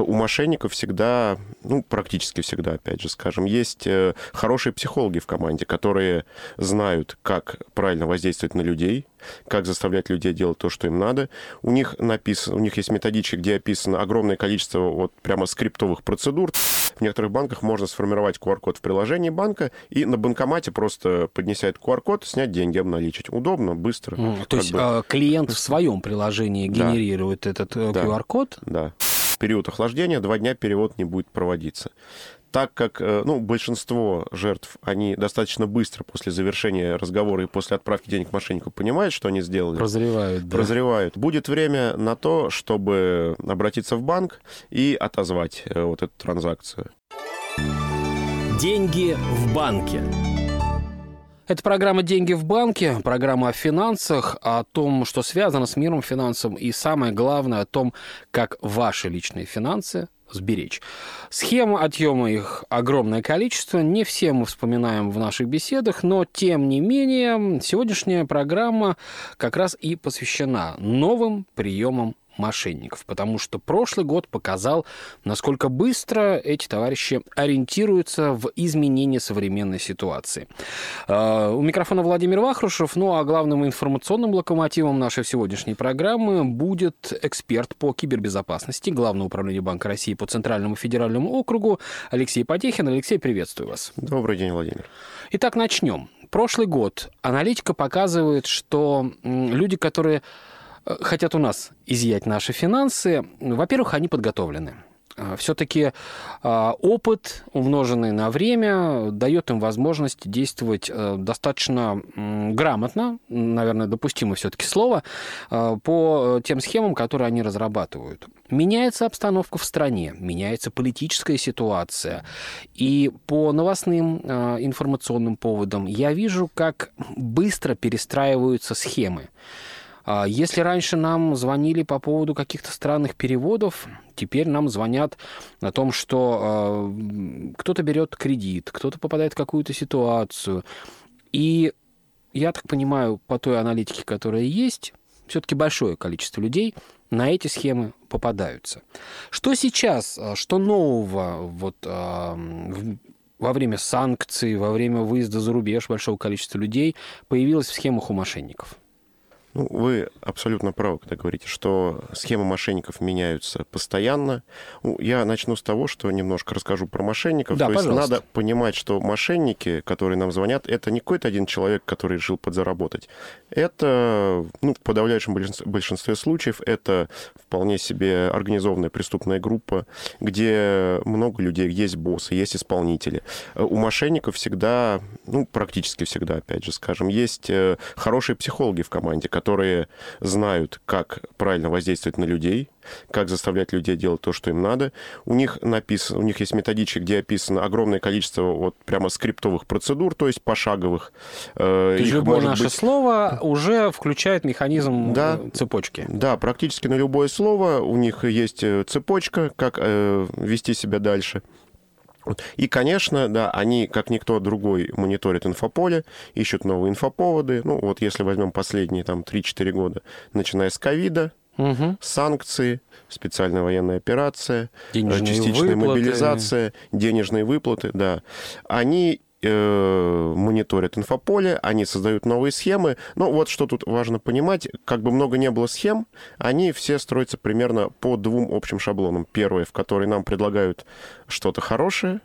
у мошенников всегда, ну, практически всегда, опять же, скажем, есть э, хорошие психологи в команде, которые знают, как правильно воздействовать на людей, как заставлять людей делать то, что им надо. У них написано, у них есть методички, где описано огромное количество вот прямо скриптовых процедур. В некоторых банках можно сформировать QR-код в приложении банка и на банкомате просто поднеся этот QR-код, снять деньги, обналичить. Удобно, быстро. Mm, то есть бы... А, клиент в своем приложении генерирует да. этот э, QR-код? Да. В период охлаждения два дня перевод не будет проводиться так как э, ну, большинство жертв, они достаточно быстро после завершения разговора и после отправки денег мошеннику понимают, что они сделали. Прозревают, да. Прозревают. Будет время на то, чтобы обратиться в банк и отозвать э, вот эту транзакцию. Деньги в банке. Это программа «Деньги в банке», программа о финансах, о том, что связано с миром финансов, и самое главное, о том, как ваши личные финансы сберечь. Схем отъема их огромное количество. Не все мы вспоминаем в наших беседах, но тем не менее сегодняшняя программа как раз и посвящена новым приемам мошенников, потому что прошлый год показал, насколько быстро эти товарищи ориентируются в изменении современной ситуации. А, у микрофона Владимир Вахрушев, ну а главным информационным локомотивом нашей сегодняшней программы будет эксперт по кибербезопасности Главного управления Банка России по Центральному федеральному округу Алексей Потехин. Алексей, приветствую вас. Добрый день, Владимир. Итак, начнем. Прошлый год аналитика показывает, что люди, которые хотят у нас изъять наши финансы, во-первых, они подготовлены. Э, Все-таки э, опыт, умноженный на время, дает им возможность действовать достаточно грамотно, наверное, допустимо все-таки слово, по тем схемам, которые они разрабатывают. Меняется обстановка в стране, меняется политическая ситуация. И по новостным информационным поводам я вижу, как быстро перестраиваются схемы. А если раньше нам звонили по поводу каких-то странных переводов, теперь нам звонят о том, что э, кто-то берет кредит, кто-то попадает в какую-то ситуацию. И я так понимаю, по той аналитике, которая есть, все-таки большое количество людей на эти схемы попадаются. Что сейчас, а, что нового вот, во время санкций, во время выезда за рубеж большого количества людей появилось в схемах у мошенников? Ну, вы абсолютно правы, когда говорите, что схемы мошенников меняются постоянно. Ну, я начну с того, что немножко расскажу про мошенников. Да, То пожалуйста. есть надо понимать, что мошенники, которые нам звонят, это не какой-то один человек, который решил подзаработать. Это, ну, в подавляющем большинстве случаев, это вполне себе организованная преступная группа, где много людей, есть боссы, есть исполнители. У мошенников всегда, ну, практически всегда, опять же, скажем, есть э, хорошие психологи в команде, которые знают, как правильно воздействовать на людей, как заставлять людей делать то, что им надо. У них написано, у них есть методички, где описано огромное количество вот прямо скриптовых процедур, то есть пошаговых. Э, то есть любое наше быть... слово уже включает механизм да, цепочки. Да, практически на любое слово у них есть э, цепочка, как э, вести себя дальше. И, конечно, да, они, как никто другой, мониторят инфополе, ищут новые инфоповоды. Ну, вот если возьмем последние там 3-4 года, начиная с ковида, угу. санкции, специальная военная операция, денежные частичная выплаты. мобилизация, денежные выплаты, да, они э, мониторят инфополе, они создают новые схемы. Но вот что тут важно понимать, как бы много не было схем, они все строятся примерно по двум общим шаблонам. Первое, в который нам предлагают что-то хорошее,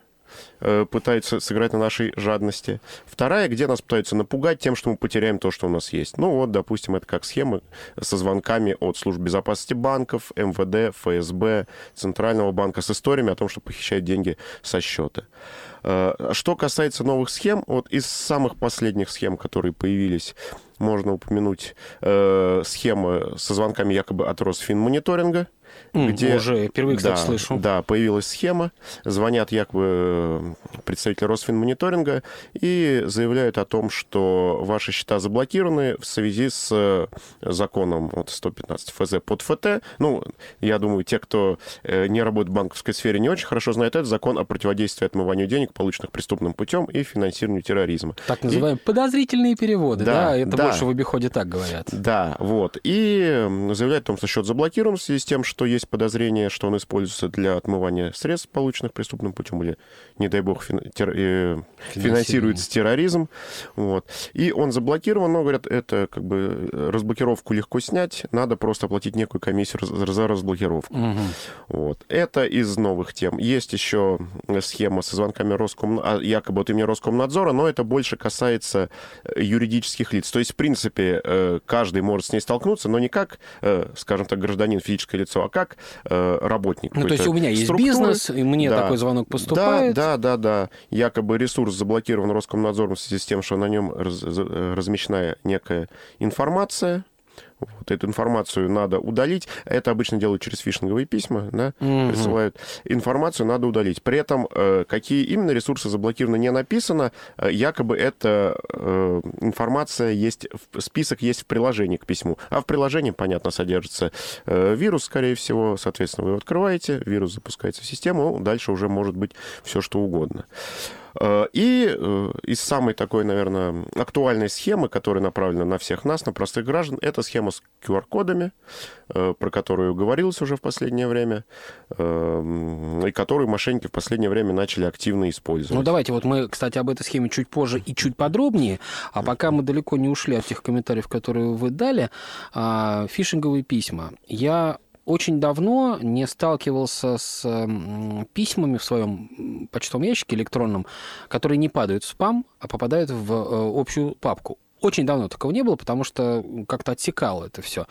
пытаются сыграть на нашей жадности. Вторая, где нас пытаются напугать тем, что мы потеряем то, что у нас есть. Ну вот, допустим, это как схемы со звонками от служб безопасности банков, МВД, ФСБ, Центрального банка с историями о том, что похищают деньги со счета. Э, что касается новых схем, вот из самых последних схем, которые появились, можно упомянуть э, схемы со звонками якобы от Росфинмониторинга, Mm, где уже впервые, кстати, да, слышу. Да, появилась схема, звонят якобы представители Росфинмониторинга и заявляют о том, что ваши счета заблокированы в связи с законом вот, 115 ФЗ под ФТ. Ну, я думаю, те, кто э, не работает в банковской сфере, не очень хорошо знают этот закон о противодействии отмыванию денег, полученных преступным путем и финансированию терроризма. Так называемые и... подозрительные переводы, да? да? Это да, больше в обиходе так говорят. Да, вот. И заявляют о том, что счет заблокирован в связи с тем, что что есть подозрение, что он используется для отмывания средств, полученных преступным путем, или, не дай бог, фин... тер... э... финансируется терроризм. Вот. И он заблокирован, но, говорят, это как бы разблокировку легко снять, надо просто оплатить некую комиссию за разблокировку. Угу. Вот. Это из новых тем. Есть еще схема со звонками Роском... А, якобы от имени Роскомнадзора, но это больше касается э, юридических лиц. То есть, в принципе, э, каждый может с ней столкнуться, но не как, скажем так, гражданин, физическое лицо, а как работник. Ну, то есть у меня есть структуры. бизнес, и мне да. такой звонок поступает. Да, да, да, да. Якобы ресурс заблокирован Роскомнадзором в связи с тем, что на нем раз, размещена некая информация, вот эту информацию надо удалить. Это обычно делают через фишинговые письма, да, угу. присылают. Информацию надо удалить. При этом, э, какие именно ресурсы заблокированы, не написано. Э, якобы эта э, информация есть, список есть в приложении к письму. А в приложении, понятно, содержится вирус, скорее всего. Соответственно, вы его открываете, вирус запускается в систему, дальше уже может быть все, что угодно. Э, и э, из самой такой, наверное, актуальной схемы, которая направлена на всех нас, на простых граждан, это схема с QR-кодами, э, про которую говорилось уже в последнее время, и которую мошенники в последнее время начали активно использовать. Ну, давайте, вот мы, кстати, об этой схеме чуть позже и чуть подробнее, а пока мы далеко не ушли от тех комментариев, которые вы дали, а, фишинговые письма. Я очень давно не сталкивался с письмами в своем почтовом ящике электронном, которые не падают в спам, а попадают в э, общую папку. Очень давно такого не было, потому что как-то отсекало это все.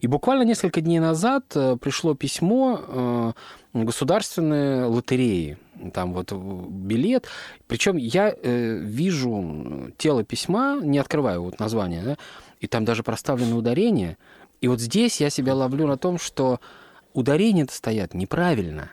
И буквально несколько дней назад э, пришло письмо э, государственной лотереи. Там вот билет. Причем я вижу тело письма, не открываю вот название, да, и там даже проставлено ударение – и вот здесь я себя ловлю на том, что ударения стоят неправильно.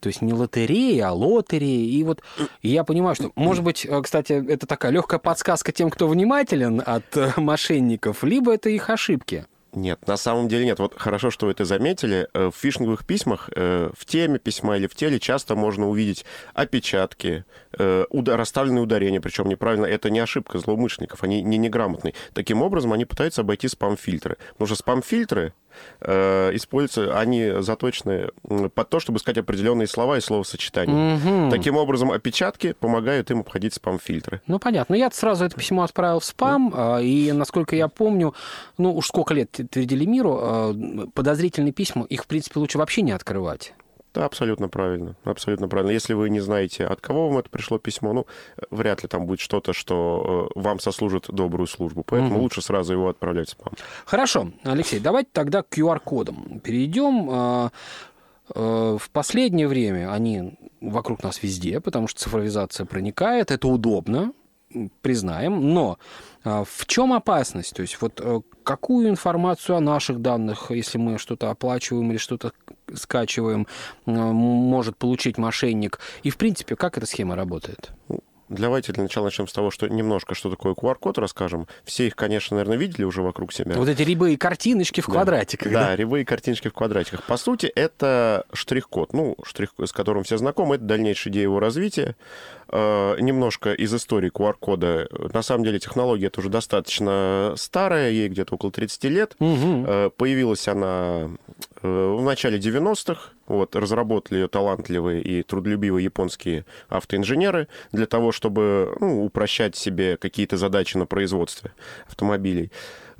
То есть не лотерея, а лотерея. И вот я понимаю, что, может быть, э, кстати, это такая легкая подсказка тем, кто внимателен от э, мошенников, либо это их ошибки. Нет, на самом деле нет. Вот хорошо, что вы это заметили. Э, в фишинговых письмах, э, в теме письма или в теле часто можно увидеть опечатки, э, расставленные ударения, причем неправильно. Это не ошибка злоумышленников, они не неграмотные. Таким образом, они пытаются обойти спам-фильтры. Потому что спам-фильтры э, используются, они заточены под то, чтобы искать определенные слова и словосочетания. Угу. Таким образом, опечатки помогают им обходить спам-фильтры. Ну, понятно. Я сразу это письмо отправил в спам, да. и, насколько я помню, ну, уж сколько лет твердили миру, а, подозрительные письма, их, в принципе, лучше вообще не открывать. Да, абсолютно правильно. Абсолютно правильно. Если вы не знаете, от кого вам это пришло письмо, ну, вряд ли там будет что-то, что э, вам сослужит добрую службу. Поэтому угу. лучше сразу его отправлять в спам. Хорошо, Алексей, давайте тогда к QR-кодам перейдем. А, э, в последнее время они вокруг нас везде, потому что цифровизация проникает, это удобно, признаем, но а, в чем опасность? То есть вот э, какую информацию о наших данных, если мы что-то оплачиваем или что-то скачиваем, может получить мошенник? И, в принципе, как эта схема работает? Давайте для начала начнем с того, что немножко, что такое QR-код расскажем. Все их, конечно, наверное, видели уже вокруг себя. Вот эти рябые картиночки в да. квадратиках. Да, да, рябые картиночки в квадратиках. По сути, это штрих-код, ну, штрих, с которым все знакомы, это дальнейшая идея его развития. Э, немножко из истории QR-кода. На самом деле технология это уже достаточно старая, ей где-то около 30 лет. Угу. Э, появилась она в начале 90-х. Вот, разработали ее талантливые и трудолюбивые японские автоинженеры для того, чтобы ну, упрощать себе какие-то задачи на производстве автомобилей.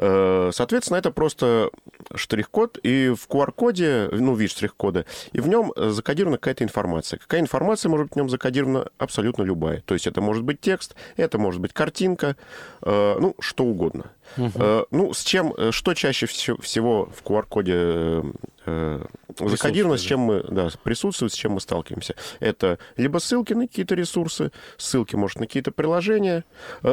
Э, соответственно, это просто штрих-код, и в QR-коде, ну, вид штрих-кода, и в нем закодирована какая-то информация. Какая информация может быть в нем закодирована? Абсолютно любая. То есть это может быть текст, это может быть картинка, э, ну, что угодно. Угу. Ну, с чем, что чаще всего в QR-коде закодировано, с чем мы да, присутствует, с чем мы сталкиваемся. Это либо ссылки на какие-то ресурсы, ссылки, может, на какие-то приложения,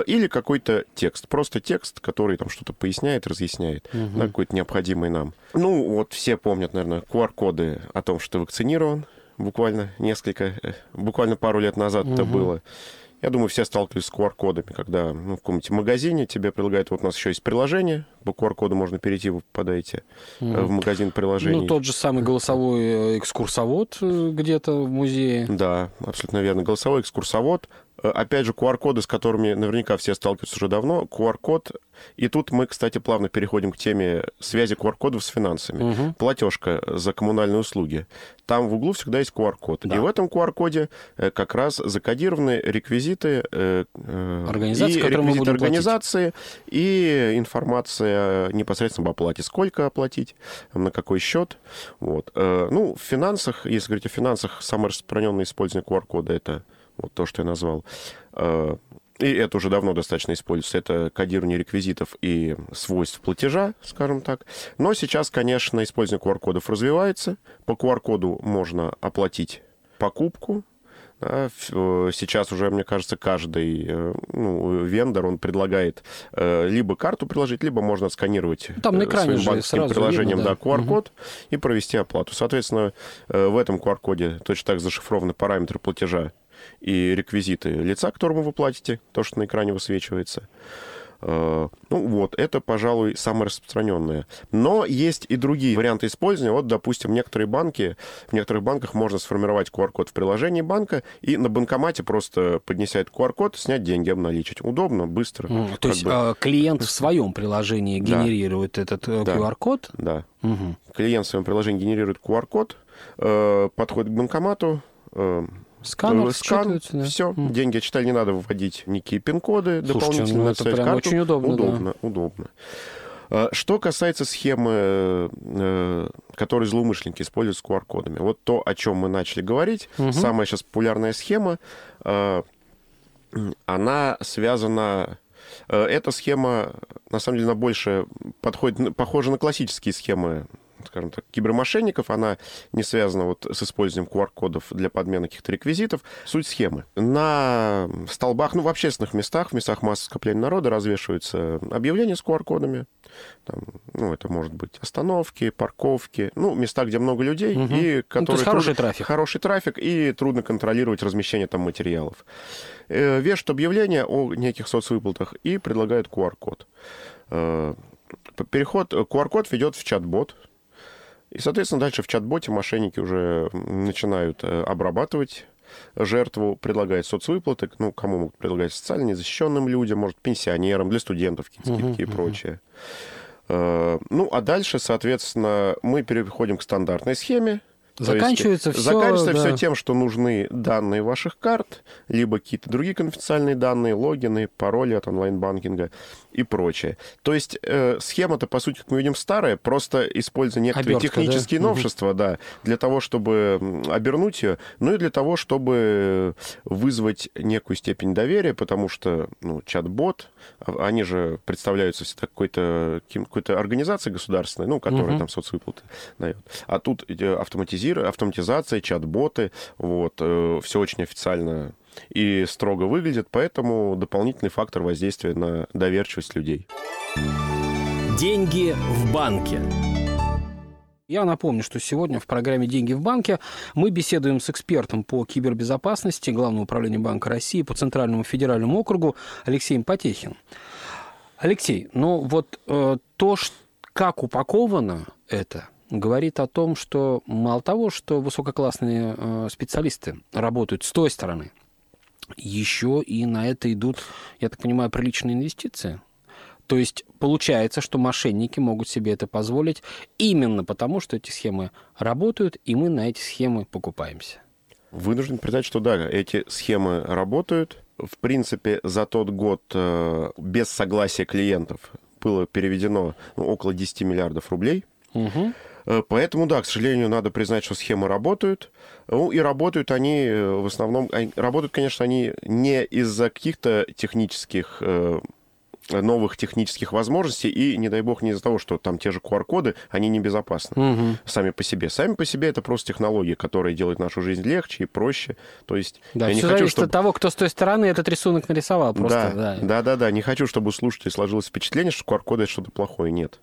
или какой-то текст. Просто текст, который там что-то поясняет, разъясняет, угу. да, какой-то необходимый нам. Ну, вот все помнят, наверное, QR-коды о том, что ты вакцинирован. Буквально несколько, э, буквально пару лет назад угу. это было. Я думаю, все сталкивались с QR-кодами, когда ну, в каком-нибудь магазине тебе предлагают, вот у нас еще есть приложение, по QR-коду можно перейти, вы попадаете mm. в магазин приложений. Ну, тот же самый голосовой экскурсовод где-то в музее. Да, абсолютно верно. Голосовой экскурсовод, Э, опять же, QR-коды, с которыми наверняка все сталкиваются уже давно. QR-код. И тут мы, кстати, плавно переходим к теме связи QR-кодов с финансами. Угу. Платежка за коммунальные услуги. Там в углу всегда есть QR-код. Да. И в этом QR-коде э, как раз закодированы реквизиты, э, организации, и реквизиты организации и информация непосредственно об оплате. Сколько оплатить, на какой счет. Вот. Ну, в финансах, если говорить о финансах, самое распространенное использование QR-кода это вот то, что я назвал. Э, и это уже давно достаточно используется. Это кодирование реквизитов и свойств платежа, скажем так. Но сейчас, конечно, использование QR-кодов развивается. По QR-коду можно оплатить покупку, да, э, сейчас уже, мне кажется, каждый э, ну, вендор, он предлагает либо карту приложить, либо можно сканировать Там на экране своим банковским приложением видно, да. да, QR-код угу. и провести оплату. Соответственно, в этом QR-коде точно так зашифрованы параметры платежа и реквизиты лица, которому вы платите, то, что на экране высвечивается. Э, ну вот, это, пожалуй, самое распространенное. Но есть и другие варианты использования. Вот, допустим, некоторые банки, в некоторых банках можно сформировать QR-код в приложении банка и на банкомате просто поднеся этот QR-код, снять деньги, обналичить. Удобно, быстро. Mm, то есть бы... А, клиент в своем приложении генерирует да. этот э, QR-код? Да. Угу. Клиент в своем приложении генерирует QR-код, э, подходит к банкомату, Сканер, скан, да? все, mm. деньги читали, не надо вводить никакие пин-коды дополнительно. Ну, это прям карту. очень удобно. Удобно, да. удобно. А, что касается схемы, э, которую злоумышленники используют с QR-кодами, вот то, о чем мы начали говорить, угу. самая сейчас популярная схема, она связана э, эта схема, на самом деле, она больше подходит, похожа на классические схемы скажем так, кибермошенников. Она не связана вот с использованием QR-кодов для подмены каких-то реквизитов. Суть схемы. На столбах, ну, в общественных местах, в местах массового скопления народа развешиваются объявления с QR-кодами. Там, ну, это может быть остановки, парковки, ну, места, где много людей, угу. и которые... Ну, хороший трафик. Хороший трафик, и трудно контролировать размещение там материалов. Э, вешают объявления о неких соцвыплатах и предлагают QR-код. Э, переход, QR-код ведет в чат-бот, и, соответственно, дальше в чат-боте мошенники уже начинают э, обрабатывать жертву, предлагает соцвыплаты, ну, кому могут предлагать социально незащищенным людям, может, пенсионерам, для студентов какие-то скидки uh-huh, и прочее. Uh-huh. Ну, а дальше, соответственно, мы переходим к стандартной схеме, Заканчивается все, заканчивается да. все тем, что нужны данные ваших карт, либо какие-то другие конфиденциальные данные, логины, пароли от онлайн-банкинга и прочее. То есть э, схема-то, по сути, как мы видим, старая, просто используя некоторые Обертка, технические да? новшества, угу. да, для того, чтобы обернуть ее, ну и для того, чтобы вызвать некую степень доверия, потому что ну, чат-бот, а, они же представляются всегда какой-то какой-то организацией государственной, ну, которая угу. там соцвыплаты дает. А тут автоматизировано автоматизация, чат-боты, вот, э, все очень официально и строго выглядит, поэтому дополнительный фактор воздействия на доверчивость людей. Деньги в банке. Я напомню, что сегодня в программе «Деньги в банке» мы беседуем с экспертом по кибербезопасности Главного управления Банка России по Центральному федеральному округу Алексеем Потехин. Алексей, ну вот э, то, как упаковано это, говорит о том, что мало того, что высококлассные э, специалисты работают с той стороны, еще и на это идут, я так понимаю, приличные инвестиции. То есть получается, что мошенники могут себе это позволить именно потому, что эти схемы работают, и мы на эти схемы покупаемся. Вынужден признать, что да, эти схемы работают. В принципе, за тот год э, без согласия клиентов было переведено ну, около 10 миллиардов рублей. Угу. Э, поэтому, да, к сожалению, надо признать, что схемы работают. Ну, и работают они э, в основном... Работают, конечно, они не из-за каких-то технических э, новых технических возможностей, и, не дай бог, не из-за того, что там те же QR-коды, они небезопасны угу. сами по себе. Сами по себе это просто технологии, которые делают нашу жизнь легче и проще. То есть да, я не хочу, чтобы... от того, кто с той стороны этот рисунок нарисовал. Просто, да, да, да, да, да. Не хочу, чтобы у слушателей сложилось впечатление, что QR-коды это что-то плохое. Нет.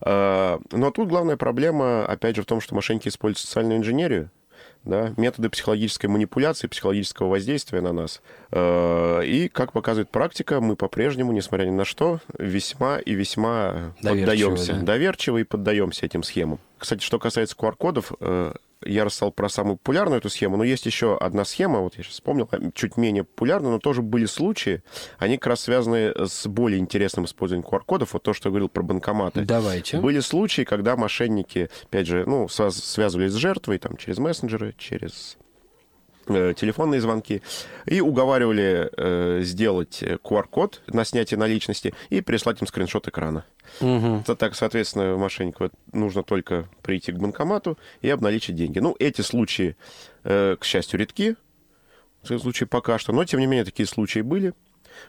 А, но тут главная проблема, опять же, в том, что мошенники используют социальную инженерию, да, методы психологической манипуляции, психологического воздействия на нас. Э, и, как показывает практика, мы по-прежнему, несмотря ни на что, весьма и весьма поддаемся. Да? Доверчиво и поддаемся этим схемам. Кстати, что касается QR-кодов, я рассказал про самую популярную эту схему, но есть еще одна схема, вот я сейчас вспомнил, чуть менее популярная, но тоже были случаи, они как раз связаны с более интересным использованием QR-кодов, вот то, что я говорил про банкоматы. Давайте. Были случаи, когда мошенники, опять же, ну, связывались с жертвой, там, через мессенджеры, через телефонные звонки, и уговаривали э, сделать QR-код на снятие наличности и прислать им скриншот экрана. Угу. Так, соответственно, мошеннику нужно только прийти к банкомату и обналичить деньги. Ну, эти случаи, э, к счастью, редки, случаи пока что, но, тем не менее, такие случаи были.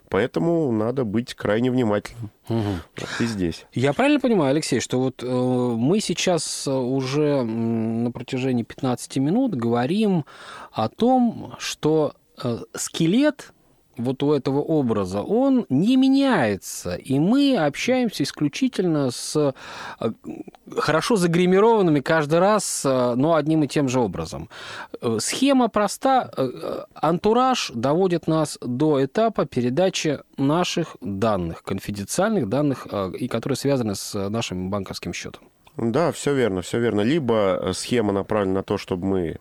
Поэтому надо быть крайне внимательным. Угу. Вот и здесь. Я правильно понимаю, Алексей, что вот э, мы сейчас уже на протяжении 15 минут говорим о том, что э, скелет вот у этого образа, он не меняется. И мы общаемся исключительно с э, хорошо загримированными каждый раз, э, но одним и тем же образом. Э, схема проста. Антураж доводит нас до этапа передачи наших данных, конфиденциальных данных, и которые связаны с нашим банковским счетом. Да, все верно, все верно. Либо схема направлена на то, чтобы мы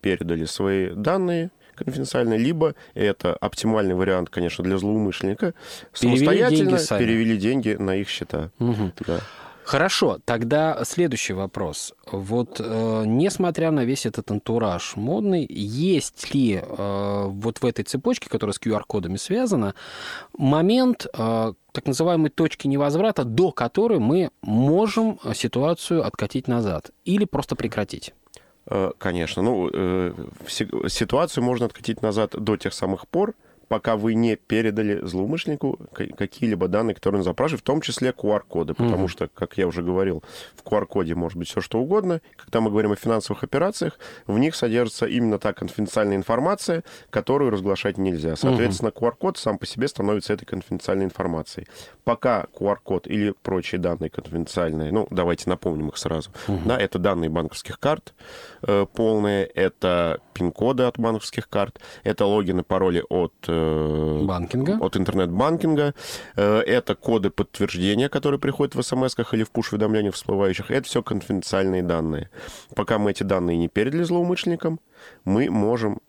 передали свои данные, конфиденциально, либо это оптимальный вариант, конечно, для злоумышленника, самостоятельно деньги перевели деньги на их счета. Угу. Да. Хорошо, тогда следующий вопрос. Вот э, несмотря на весь этот антураж модный, есть ли э, вот в этой цепочке, которая с QR-кодами связана, момент э, так называемой точки невозврата, до которой мы можем ситуацию откатить назад или просто прекратить? Э, конечно. Ну, э, ситуацию можно откатить назад до тех самых пор, пока вы не передали злоумышленнику какие-либо данные, которые он запрашивает, в том числе QR-коды, потому mm-hmm. что, как я уже говорил, в QR-коде может быть все что угодно. Когда мы говорим о финансовых операциях, в них содержится именно та конфиденциальная информация, которую разглашать нельзя. Соответственно. QR-код сам по себе становится этой конфиденциальной информацией. Пока QR-код или прочие данные конфиденциальные, ну, давайте напомним их сразу, mm-hmm. да, это данные банковских карт э, полные, это пин-коды от банковских карт, это логины, пароли от Э, банкинга. От интернет-банкинга. Э, это коды подтверждения, которые приходят в смс или в пуш-уведомлениях всплывающих. Это все конфиденциальные данные. Пока мы эти данные не передали злоумышленникам, мы можем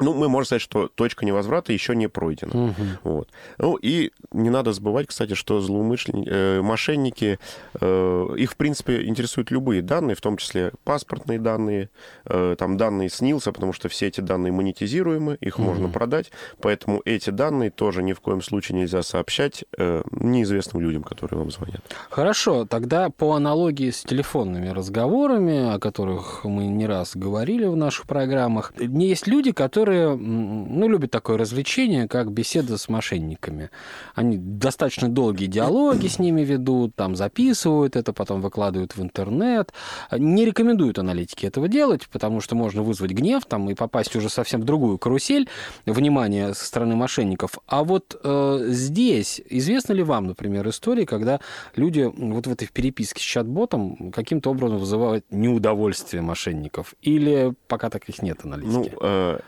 ну, мы можем сказать, что точка невозврата еще не пройдена. Угу. Вот. Ну, и не надо забывать, кстати, что злоумышленники, э, мошенники, э, их, в принципе, интересуют любые данные, в том числе паспортные данные, э, там данные СНИЛСа, потому что все эти данные монетизируемы, их угу. можно продать, поэтому эти данные тоже ни в коем случае нельзя сообщать э, неизвестным людям, которые вам звонят. Хорошо, тогда по аналогии с телефонными разговорами, о которых мы не раз говорили в наших программах, есть люди, которые которые ну, любят такое развлечение, как беседа с мошенниками. Они достаточно долгие диалоги с ними ведут, там записывают это, потом выкладывают в интернет. Не рекомендуют аналитики этого делать, потому что можно вызвать гнев там, и попасть уже совсем в другую карусель внимания со стороны мошенников. А вот э, здесь известно ли вам, например, истории, когда люди вот в этой переписке с чат-ботом каким-то образом вызывают неудовольствие мошенников? Или пока таких нет аналитики? Ну, э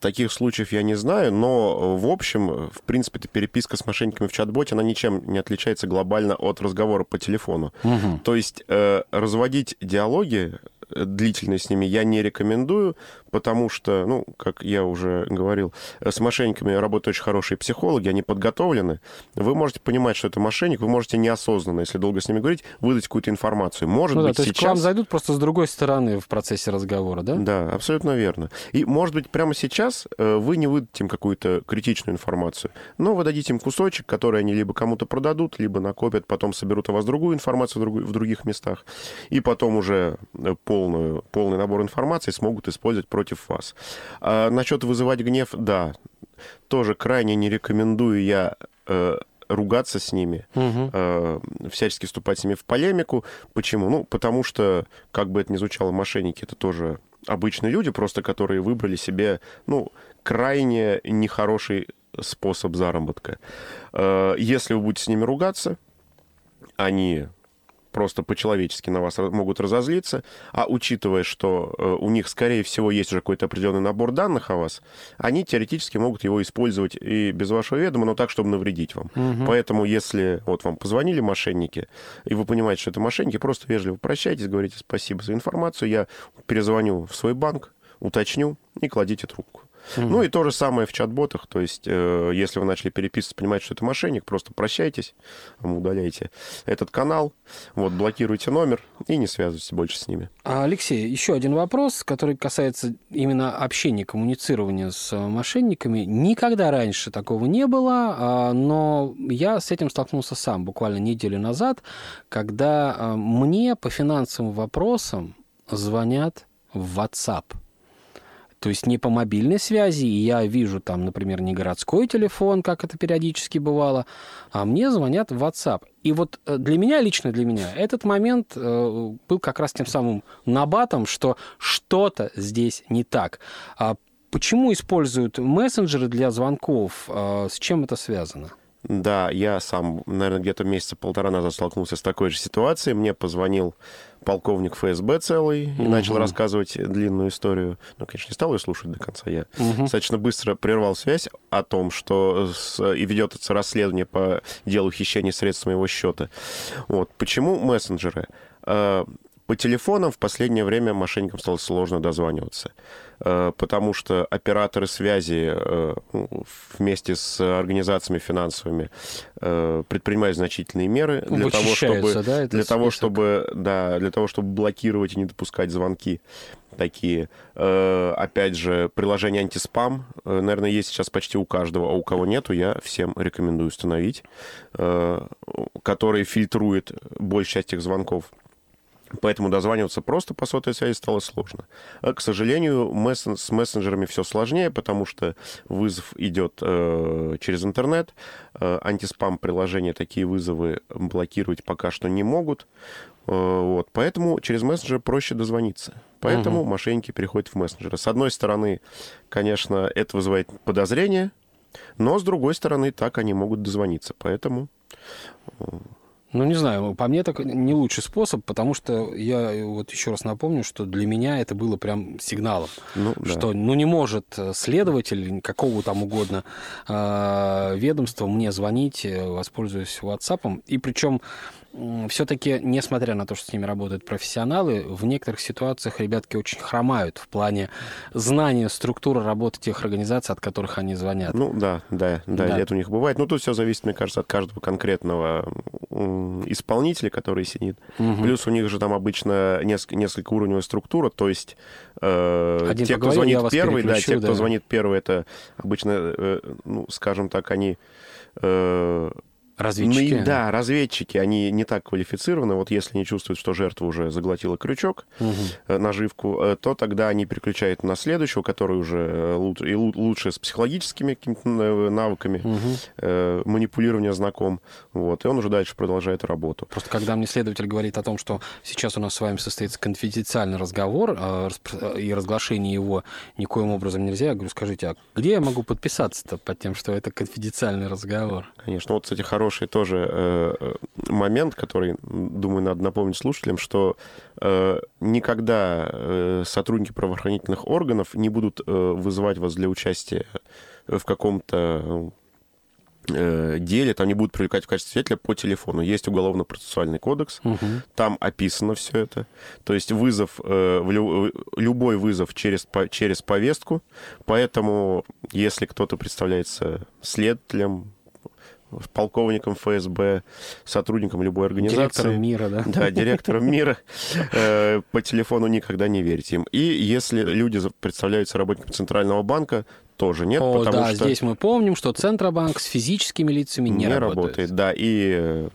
Таких случаев я не знаю, но в общем, в принципе, эта переписка с мошенниками в чат-боте, она ничем не отличается глобально от разговора по телефону. Угу. То есть э, разводить диалоги длительные с ними я не рекомендую, потому что, ну, как я уже говорил, с мошенниками работают очень хорошие психологи, они подготовлены. Вы можете понимать, что это мошенник, вы можете неосознанно, если долго с ними говорить, выдать какую-то информацию. Может ну, быть, да, то сейчас... к вам зайдут просто с другой стороны в процессе разговора, да? Да, абсолютно верно. И, может быть, прямо сейчас э, вы не выдадите им какую-то критичную информацию, но вы дадите им кусочек, который они либо кому-то продадут, либо накопят, потом соберут у вас другую информацию в других местах, и потом уже э, полную, полный набор информации смогут использовать против вас. А насчет вызывать гнев, да, тоже крайне не рекомендую я э, ругаться с ними, угу. э, всячески вступать с ними в полемику. Почему? Ну, потому что, как бы это ни звучало, мошенники это тоже обычные люди, просто которые выбрали себе, ну, крайне нехороший способ заработка. Э, если вы будете с ними ругаться, они просто по-человечески на вас могут разозлиться, а учитывая, что э, у них, скорее всего, есть уже какой-то определенный набор данных о вас, они теоретически могут его использовать и без вашего ведома, но так, чтобы навредить вам. Угу. Поэтому, если вот вам позвонили мошенники, и вы понимаете, что это мошенники, просто вежливо прощайтесь, говорите спасибо за информацию, я перезвоню в свой банк, уточню и кладите трубку. Mm-hmm. Ну и то же самое в чат-ботах. То есть, э, если вы начали переписываться, понимаете, что это мошенник, просто прощайтесь, удаляйте этот канал, вот, блокируйте номер и не связывайтесь больше с ними. А, Алексей, еще один вопрос, который касается именно общения, коммуницирования с мошенниками. Никогда раньше такого не было, а, но я с этим столкнулся сам буквально неделю назад, когда а, мне по финансовым вопросам звонят в WhatsApp – то есть не по мобильной связи, и я вижу там, например, не городской телефон, как это периодически бывало, а мне звонят в WhatsApp. И вот э, для меня, лично для меня, этот момент э, был как раз тем самым набатом, что что-то здесь не так. А почему используют мессенджеры для звонков? А с чем это связано? Да, я сам, наверное, где-то месяца полтора назад столкнулся с такой же ситуацией. Мне позвонил полковник ФСБ целый и угу. начал рассказывать длинную историю. Ну, конечно, не стал ее слушать до конца. Я угу. достаточно быстро прервал связь о том, что с, и ведется расследование по делу хищения средств моего счета. Вот. Почему мессенджеры? По телефонам в последнее время мошенникам стало сложно дозваниваться, э, потому что операторы связи э, ну, вместе с организациями финансовыми э, предпринимают значительные меры для того, чтобы, да, для того, чтобы, да, для того, чтобы блокировать и не допускать звонки такие. Опять же, приложение антиспам, наверное, есть сейчас почти у каждого, а у кого нету, я всем рекомендую установить, который фильтрует большую часть этих звонков. Поэтому дозваниваться просто по сотовой связи стало сложно. А, к сожалению, мессен... с мессенджерами все сложнее, потому что вызов идет э, через интернет. Э, антиспам-приложения такие вызовы блокировать пока что не могут. Э, вот. Поэтому через мессенджер проще дозвониться. Поэтому угу. мошенники переходят в мессенджеры. С одной стороны, конечно, это вызывает подозрения, но с другой стороны, так они могут дозвониться. Поэтому э, ну, не знаю, по мне это не лучший способ, потому что я вот еще раз напомню, что для меня это было прям сигналом, ну, да. что ну не может следователь какого там угодно э, ведомства мне звонить, э, воспользуясь WhatsApp. И причем все-таки, несмотря на то, что с ними работают профессионалы, в некоторых ситуациях ребятки очень хромают в плане знания структуры работы тех организаций, от которых они звонят. Ну да, да, да, да. это у них бывает. Ну тут все зависит, мне кажется, от каждого конкретного исполнителя, который сидит. Угу. Плюс у них же там обычно несколько, несколько уровневая структура, то есть э, те, кто звонит первый, да, те, кто да. звонит первый, это обычно, э, ну, скажем так, они э, Разведчики? Ну, да, разведчики, они не так квалифицированы. Вот если не чувствуют, что жертва уже заглотила крючок, угу. наживку, э, то тогда они переключают на следующего, который уже э, лучше, и лучше с психологическими какими-то навыками угу. манипулирования знаком. Вот, и он уже дальше продолжает работу. Просто когда мне следователь говорит о том, что сейчас у нас с вами состоится конфиденциальный разговор, и разглашение его никоим образом нельзя, я говорю, скажите, а где я могу подписаться-то под тем, что это конфиденциальный разговор? Конечно. Вот, кстати, хороший хороший тоже э, момент, который, думаю, надо напомнить слушателям, что э, никогда э, сотрудники правоохранительных органов не будут э, вызывать вас для участия в каком-то э, деле, там не будут привлекать в качестве свидетеля по телефону. Есть уголовно-процессуальный кодекс, угу. там описано все это. То есть вызов, э, любой вызов через, через повестку, поэтому если кто-то представляется следователем, полковником ФСБ, сотрудником любой организации. Директором мира, да? Да, директором мира. Э, по телефону никогда не верьте им. И если люди представляются работниками Центрального банка, тоже нет, О, потому да, что... здесь мы помним, что Центробанк с физическими лицами не, не работает. работает. Да, и э,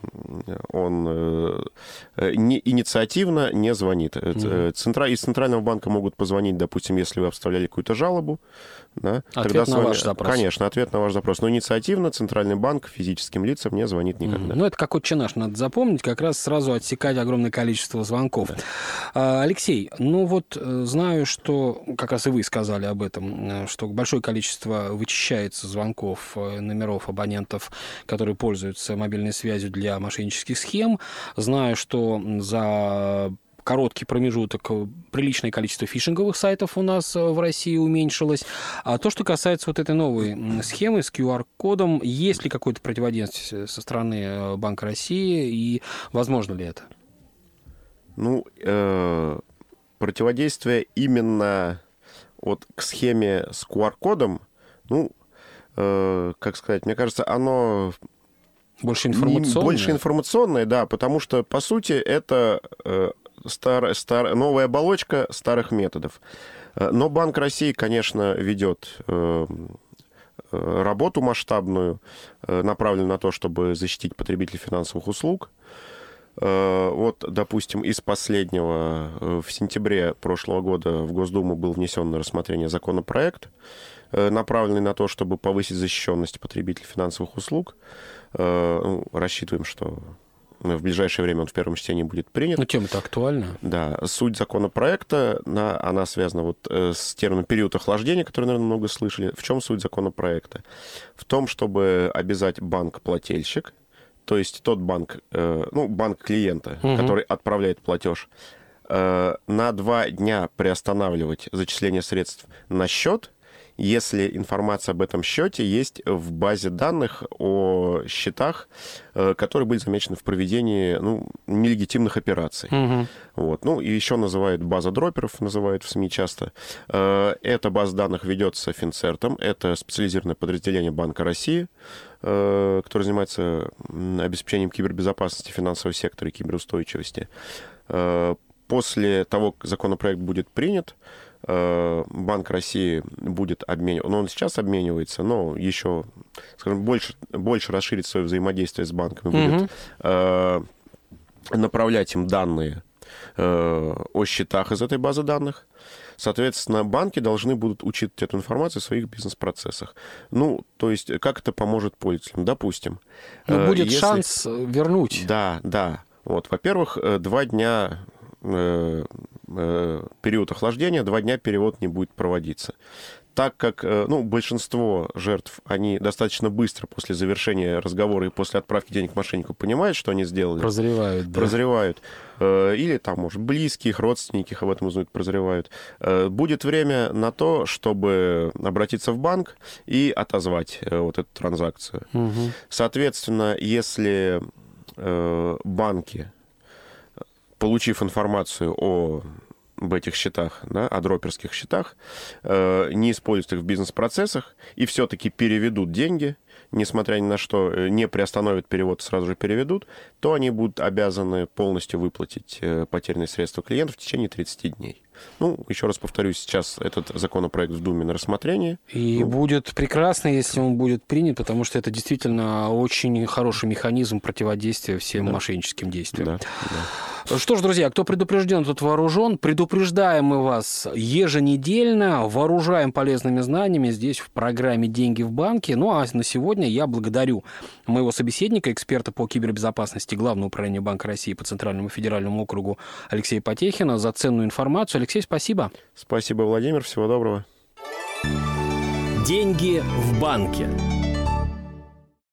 он э, не, инициативно не звонит. Угу. Центра... Из Центрального банка могут позвонить, допустим, если вы обставляли какую-то жалобу. Да, ответ на вами... ваш запрос. Конечно, ответ на ваш запрос. Но инициативно Центральный банк физическим лицам не звонит никогда. Угу. Ну, это как отче наш, надо запомнить, как раз сразу отсекать огромное количество звонков. Да. А, Алексей, ну вот знаю, что, как раз и вы сказали об этом, что большое количество количество вычищается звонков э, номеров абонентов, которые пользуются мобильной связью для мошеннических схем. Знаю, что за короткий промежуток приличное количество фишинговых сайтов у нас в России уменьшилось. А то, что касается вот этой новой схемы с QR-кодом, есть ли какое-то противодействие со стороны Банка России и возможно ли это? Ну, э, противодействие именно вот к схеме с QR-кодом, ну, э, как сказать, мне кажется, оно... Больше информационное? Больше информационное, да, потому что, по сути, это э, стар, стар, новая оболочка старых методов. Э, но Банк России, конечно, ведет э, э, работу масштабную, направленную на то, чтобы защитить потребителей финансовых услуг – Э, вот, допустим, из последнего, э, в сентябре прошлого года в Госдуму был внесен на рассмотрение законопроект, э, направленный на то, чтобы повысить защищенность потребителей финансовых услуг. Ну, рассчитываем, что в ближайшее время он в первом чтении будет принят. Ну, тема-то актуальна. Да. Суть законопроекта, она связана вот с термином период охлаждения, который, наверное, много слышали. В чем суть законопроекта? В том, чтобы обязать банк-плательщик то есть тот банк, э, ну, банк клиента, угу. который отправляет платеж, э, на два дня приостанавливать зачисление средств на счет, если информация об этом счете есть в базе данных о счетах, э, которые были замечены в проведении ну, нелегитимных операций. Угу. Вот. Ну, и еще называют база дроперов, называют в СМИ часто. Эта база данных ведется Финцертом, это специализированное подразделение Банка России, э, которое занимается обеспечением кибербезопасности финансового сектора и киберустойчивости. После того, как законопроект будет принят, Э, Банк России будет обмениваться, ну, он сейчас обменивается, но еще, скажем, больше, больше расширит свое взаимодействие с банками, mm-hmm. будет э, направлять им данные э, о счетах из этой базы данных. Соответственно, банки должны будут учить эту информацию в своих бизнес-процессах. Ну, то есть, как это поможет пользователям? Допустим. Ну, будет если... шанс вернуть. Да, да. Вот, во-первых, два дня Э, период охлаждения, два дня перевод не будет проводиться. Так как э, ну, большинство жертв, они достаточно быстро после завершения разговора и после отправки денег мошеннику понимают, что они сделали. Прозревают, да. Прозревают. Э, или там, может, близких, родственники их об этом узнают, прозревают. Будет время на то, чтобы обратиться в банк и отозвать вот эту транзакцию. Угу. Соответственно, если банки получив информацию о об этих счетах, да, о дроперских счетах, э, не используют их в бизнес-процессах и все-таки переведут деньги, несмотря ни на что, э, не приостановят перевод, сразу же переведут, то они будут обязаны полностью выплатить э, потерянные средства клиентов в течение 30 дней. Ну, еще раз повторюсь, сейчас этот законопроект в Думе на рассмотрении. И ну, будет прекрасно, если он будет принят, потому что это действительно очень хороший механизм противодействия всем да. мошенническим действиям. Да, да. Что ж, друзья, кто предупрежден, тот вооружен. Предупреждаем мы вас еженедельно, вооружаем полезными знаниями здесь в программе «Деньги в банке». Ну а на сегодня я благодарю моего собеседника, эксперта по кибербезопасности Главного управления Банка России по Центральному федеральному округу Алексея Потехина за ценную информацию. Алексей, спасибо. Спасибо, Владимир. Всего доброго. Деньги в банке.